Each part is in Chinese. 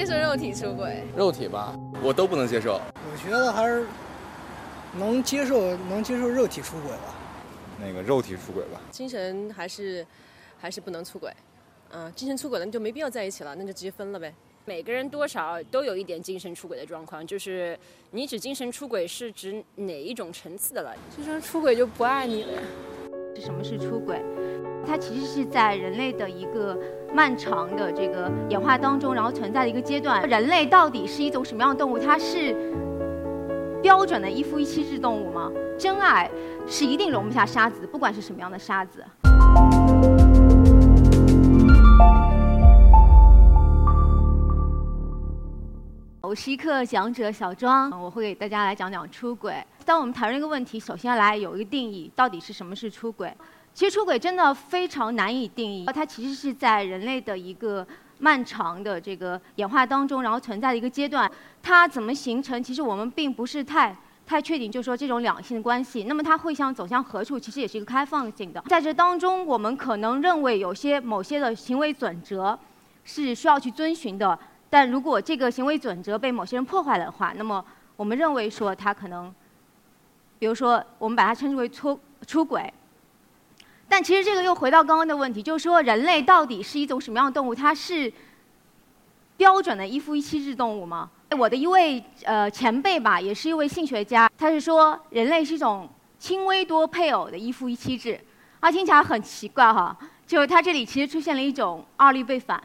接受肉体出轨？肉体吧，我都不能接受。我觉得还是能接受，能接受肉体出轨吧。那个肉体出轨吧。精神还是还是不能出轨。嗯，精神出轨了，那就没必要在一起了，那就直接分了呗。每个人多少都有一点精神出轨的状况，就是你指精神出轨是指哪一种层次的了？精神出轨就不爱你了。呀什么是出轨？它其实是在人类的一个漫长的这个演化当中，然后存在的一个阶段。人类到底是一种什么样的动物？它是标准的一夫一妻制动物吗？真爱是一定容不下沙子，不管是什么样的沙子。我是一刻讲者小庄，我会给大家来讲讲出轨。当我们谈论一个问题，首先来有一个定义，到底是什么是出轨？其实出轨真的非常难以定义，它其实是在人类的一个漫长的这个演化当中，然后存在的一个阶段。它怎么形成？其实我们并不是太太确定，就是说这种两性的关系。那么它会向走向何处？其实也是一个开放性的。在这当中，我们可能认为有些某些的行为准则是需要去遵循的。但如果这个行为准则被某些人破坏了的话，那么我们认为说它可能，比如说我们把它称之为出出轨。但其实这个又回到刚刚的问题，就是说人类到底是一种什么样的动物？它是标准的一夫一妻制动物吗？我的一位呃前辈吧，也是一位性学家，他是说人类是一种轻微多配偶的一夫一妻制。啊，听起来很奇怪哈，就是他这里其实出现了一种二律背反。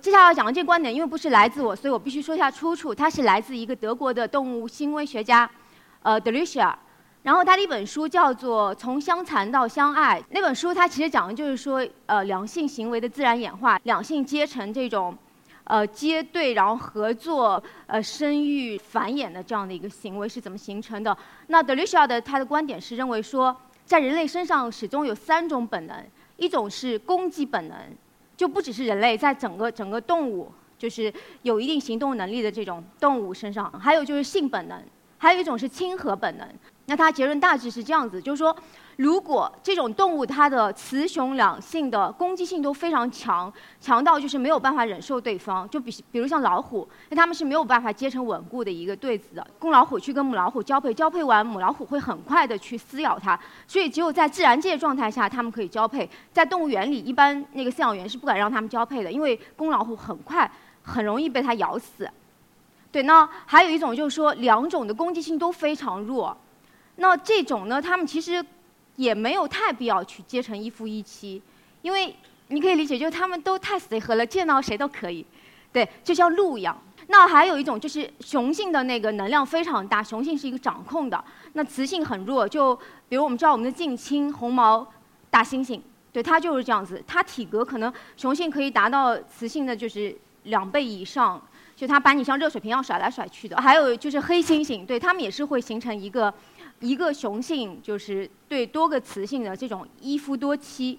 接下来要讲的这个观点，因为不是来自我，所以我必须说一下出处。它是来自一个德国的动物行为学家，呃 d e l u c i a 然后他的一本书叫做《从相残到相爱》。那本书它其实讲的就是说，呃，两性行为的自然演化，两性阶层这种，呃，结对然后合作，呃，生育繁衍的这样的一个行为是怎么形成的。那 d e l u c i a 的他的观点是认为说，在人类身上始终有三种本能，一种是攻击本能。就不只是人类，在整个整个动物，就是有一定行动能力的这种动物身上，还有就是性本能，还有一种是亲和本能。那它结论大致是这样子，就是说。如果这种动物它的雌雄两性的攻击性都非常强，强到就是没有办法忍受对方，就比比如像老虎，那它们是没有办法结成稳固的一个对子的。公老虎去跟母老虎交配，交配完母老虎会很快的去撕咬它，所以只有在自然界状态下它们可以交配，在动物园里一般那个饲养员是不敢让它们交配的，因为公老虎很快很容易被它咬死。对，那还有一种就是说两种的攻击性都非常弱，那这种呢，它们其实。也没有太必要去结成一夫一妻，因为你可以理解，就是他们都太随和了，见到谁都可以，对，就像鹿一样。那还有一种就是雄性的那个能量非常大，雄性是一个掌控的，那雌性很弱。就比如我们知道我们的近亲红毛大猩猩，对，它就是这样子，它体格可能雄性可以达到雌性的就是两倍以上，就它把你像热水瓶一样甩来甩去的。还有就是黑猩猩，对，它们也是会形成一个。一个雄性就是对多个雌性的这种一夫多妻，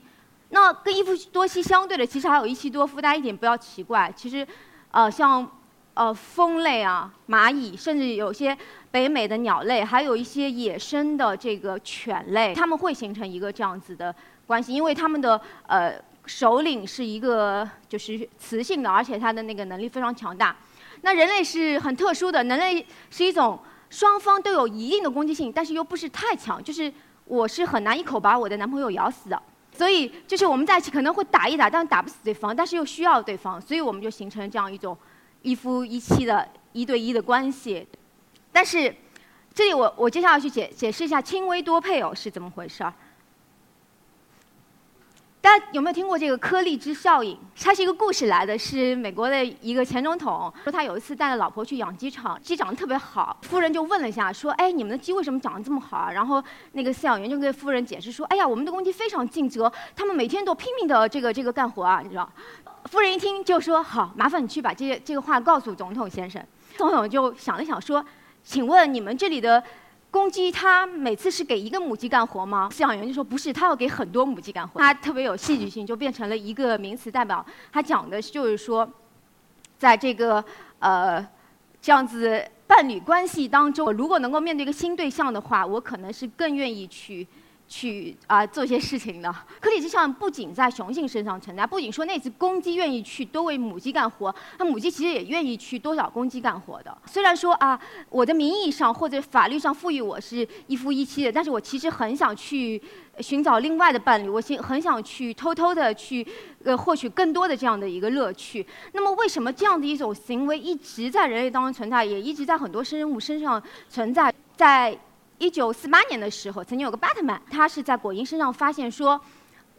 那跟一夫多妻相对的，其实还有一妻多夫。大家一点不要奇怪，其实，呃，像呃蜂类啊、蚂蚁，甚至有些北美的鸟类，还有一些野生的这个犬类，它们会形成一个这样子的关系，因为它们的呃首领是一个就是雌性的，而且它的那个能力非常强大。那人类是很特殊的，人类是一种。双方都有一定的攻击性，但是又不是太强，就是我是很难一口把我的男朋友咬死的，所以就是我们在一起可能会打一打，但打不死对方，但是又需要对方，所以我们就形成这样一种一夫一妻的一对一的关系。但是这里我我接下来去解解释一下轻微多配偶是怎么回事儿。大家有没有听过这个颗粒之效应？它是一个故事来的，是美国的一个前总统说他有一次带着老婆去养鸡场，鸡长得特别好，夫人就问了一下，说：“哎，你们的鸡为什么长得这么好啊？”然后那个饲养员就跟夫人解释说：“哎呀，我们的公鸡非常尽责，他们每天都拼命的这个这个干活啊，你知道。”夫人一听就说：“好，麻烦你去把这些这个话告诉总统先生。”总统就想了想说：“请问你们这里的？”公鸡它每次是给一个母鸡干活吗？饲养员就说不是，它要给很多母鸡干活。它特别有戏剧性，就变成了一个名词代表。它讲的就是说，在这个呃这样子伴侣关系当中，如果能够面对一个新对象的话，我可能是更愿意去去啊、做些事情的。可体之上不仅在雄性身上存在，不仅说那只公鸡愿意去多为母鸡干活，那母鸡其实也愿意去多找公鸡干活的。虽然说啊，我的名义上或者法律上赋予我是一夫一妻的，但是我其实很想去寻找另外的伴侣，我心很想去偷偷的去呃获取更多的这样的一个乐趣。那么为什么这样的一种行为一直在人类当中存在，也一直在很多生物身上存在？在一九四八年的时候，曾经有个巴特曼，他是在果蝇身上发现说，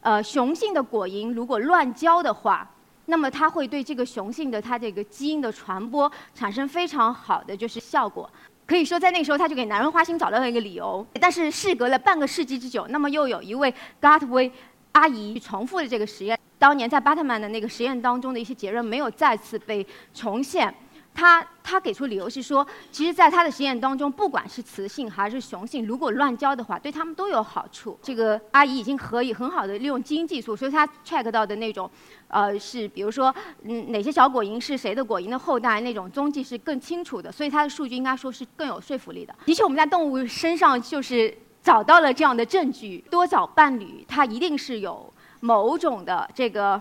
呃，雄性的果蝇如果乱交的话，那么它会对这个雄性的它这个基因的传播产生非常好的就是效果。可以说，在那个时候，他就给男人花心找到了一个理由。但是事隔了半个世纪之久，那么又有一位 Gartway 阿姨重复了这个实验。当年在巴特曼的那个实验当中的一些结论没有再次被重现。他他给出理由是说，其实，在他的实验当中，不管是雌性还是雄性，如果乱交的话，对他们都有好处。这个阿姨已经可以很好的利用基因技术，所以她 check 到的那种，呃，是比如说，嗯，哪些小果蝇是谁的果蝇的后代，那种踪迹是更清楚的，所以它的数据应该说是更有说服力的。的确，我们在动物身上就是找到了这样的证据，多找伴侣，它一定是有某种的这个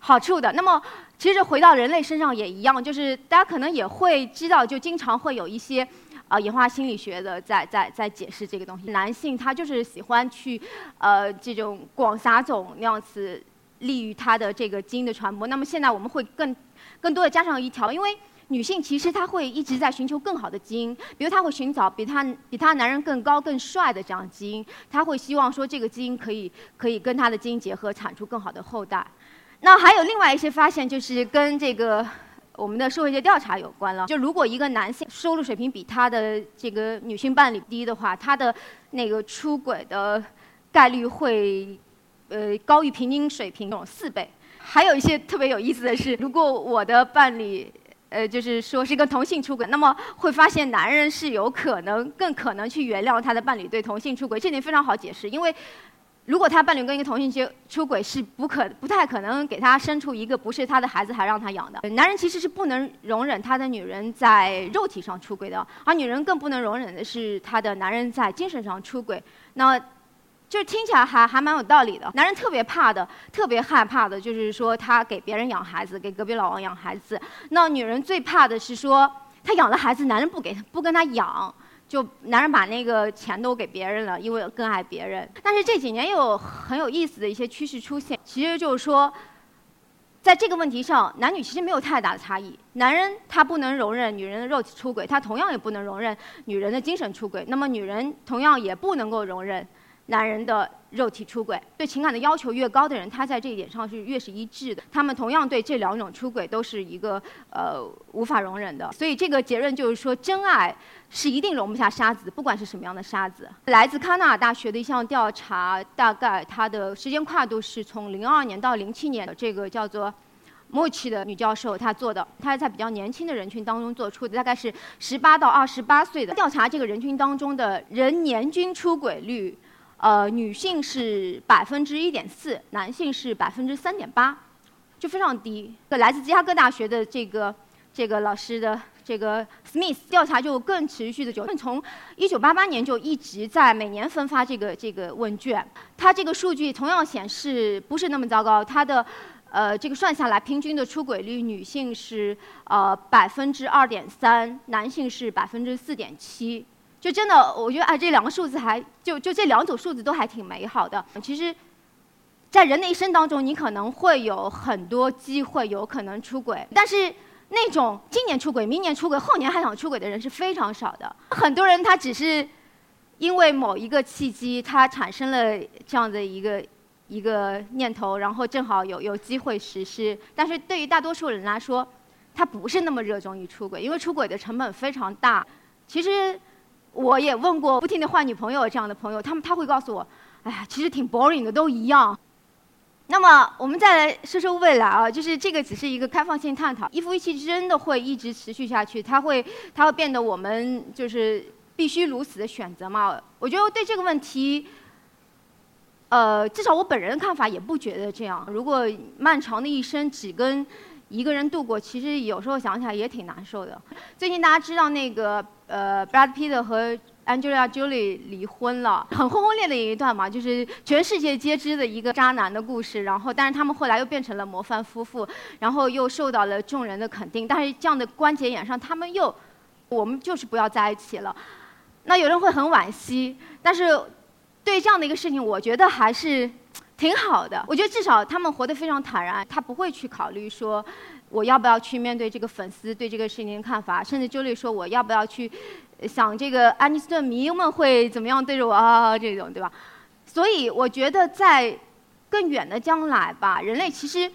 好处的。那么，其实回到人类身上也一样，就是大家可能也会知道，就经常会有一些啊演化心理学的在在在解释这个东西。男性他就是喜欢去呃这种广撒种那样子，利于他的这个基因的传播。那么现在我们会更更多的加上一条，因为女性其实她会一直在寻求更好的基因，比如她会寻找比她比她男人更高更帅的这样基因，她会希望说这个基因可以可以跟她的基因结合，产出更好的后代。那还有另外一些发现，就是跟这个我们的社会学调查有关了。就如果一个男性收入水平比他的这个女性伴侣低的话，他的那个出轨的概率会呃高于平均水平有四倍。还有一些特别有意思的是，如果我的伴侣呃就是说是跟同性出轨，那么会发现男人是有可能更可能去原谅他的伴侣对同性出轨，这点非常好解释，因为。如果他伴侣跟一个同性结出轨，是不可不太可能给他生出一个不是他的孩子还让他养的。男人其实是不能容忍他的女人在肉体上出轨的，而女人更不能容忍的是他的男人在精神上出轨。那，就是听起来还还蛮有道理的。男人特别怕的、特别害怕的就是说他给别人养孩子，给隔壁老王养孩子。那女人最怕的是说他养了孩子，男人不给不跟他养。就男人把那个钱都给别人了，因为更爱别人。但是这几年又有很有意思的一些趋势出现，其实就是说，在这个问题上，男女其实没有太大的差异。男人他不能容忍女人的肉体出轨，他同样也不能容忍女人的精神出轨。那么女人同样也不能够容忍男人的肉体出轨。对情感的要求越高的人，他在这一点上是越是一致的。他们同样对这两种出轨都是一个呃无法容忍的。所以这个结论就是说，真爱。是一定容不下沙子，不管是什么样的沙子。来自康奈尔大学的一项调查，大概它的时间跨度是从零二年到零七年的，这个叫做莫奇的女教授她做的，她是在比较年轻的人群当中做出的，大概是十八到二十八岁的调查。这个人群当中的人年均出轨率，呃，女性是百分之一点四，男性是百分之三点八，就非常低。来自芝加哥大学的这个这个老师的。这个 Smith 调查就更持续的久，从一九八八年就一直在每年分发这个这个问卷。它这个数据同样显示不是那么糟糕，它的呃这个算下来平均的出轨率，女性是呃百分之二点三，男性是百分之四点七。就真的，我觉得哎这两个数字还就就这两组数字都还挺美好的。其实，在人的一生当中，你可能会有很多机会有可能出轨，但是。那种今年出轨、明年出轨、后年还想出轨的人是非常少的。很多人他只是因为某一个契机，他产生了这样的一个一个念头，然后正好有有机会实施。但是对于大多数人来说，他不是那么热衷于出轨，因为出轨的成本非常大。其实我也问过不停的换女朋友这样的朋友，他们他会告诉我，哎呀，其实挺 boring 的，都一样。那么我们再来说说未来啊，就是这个只是一个开放性探讨，一夫一妻真的会一直持续下去？它会它会变得我们就是必须如此的选择吗？我觉得对这个问题，呃，至少我本人的看法也不觉得这样。如果漫长的一生只跟一个人度过，其实有时候想起来也挺难受的。最近大家知道那个呃，Brad Pitt 和 Angelia Jolie 离婚了，很轰轰烈烈一段嘛，就是全世界皆知的一个渣男的故事。然后，但是他们后来又变成了模范夫妇，然后又受到了众人的肯定。但是这样的关节眼上，他们又，我们就是不要在一起了。那有人会很惋惜，但是对这样的一个事情，我觉得还是挺好的。我觉得至少他们活得非常坦然，他不会去考虑说。我要不要去面对这个粉丝对这个事情的看法？甚至 Julie 说我要不要去想这个安妮斯顿迷们会怎么样对着我啊？这种对吧？所以我觉得在更远的将来吧，人类其实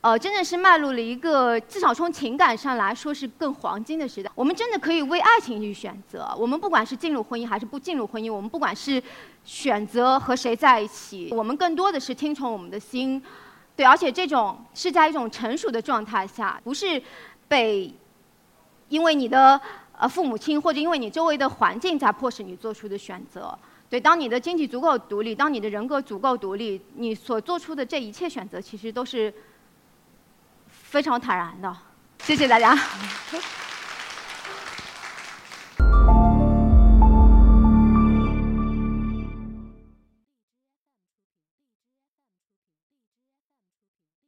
呃真的是迈入了一个至少从情感上来说是更黄金的时代。我们真的可以为爱情去选择。我们不管是进入婚姻还是不进入婚姻，我们不管是选择和谁在一起，我们更多的是听从我们的心。对，而且这种是在一种成熟的状态下，不是被因为你的呃父母亲或者因为你周围的环境在迫使你做出的选择。对，当你的经济足够独立，当你的人格足够独立，你所做出的这一切选择，其实都是非常坦然的。谢谢大家。